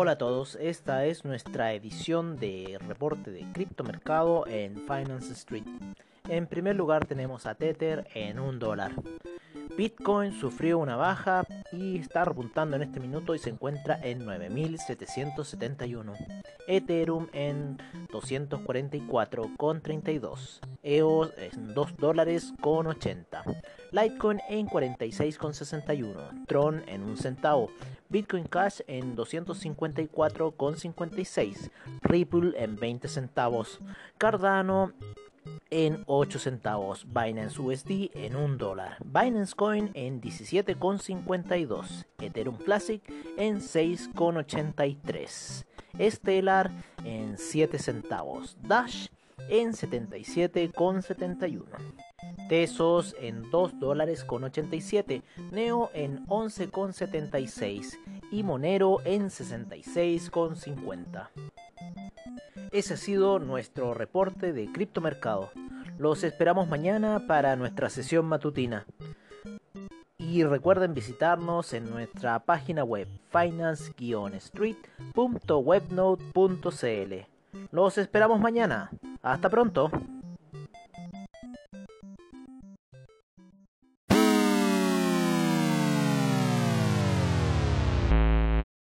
Hola a todos, esta es nuestra edición de reporte de criptomercado en Finance Street. En primer lugar tenemos a Tether en un dólar. Bitcoin sufrió una baja y está repuntando en este minuto y se encuentra en 9.771. Ethereum en 244,32. EOS en 2 dólares con 80. Litecoin en 46,61. Tron en 1 centavo. Bitcoin Cash en 254,56. Ripple en 20 centavos. Cardano en 8 centavos, Binance USD en 1 dólar, Binance Coin en 17,52, Ethereum Classic en 6,83, Stellar en 7 centavos, Dash en 77,71. Tesos en 2 dólares con 87, Neo en 11,76 y Monero en 66,50. Ese ha sido nuestro reporte de criptomercado. Los esperamos mañana para nuestra sesión matutina. Y recuerden visitarnos en nuestra página web finance-street.webnode.cl. Los esperamos mañana. Hasta pronto.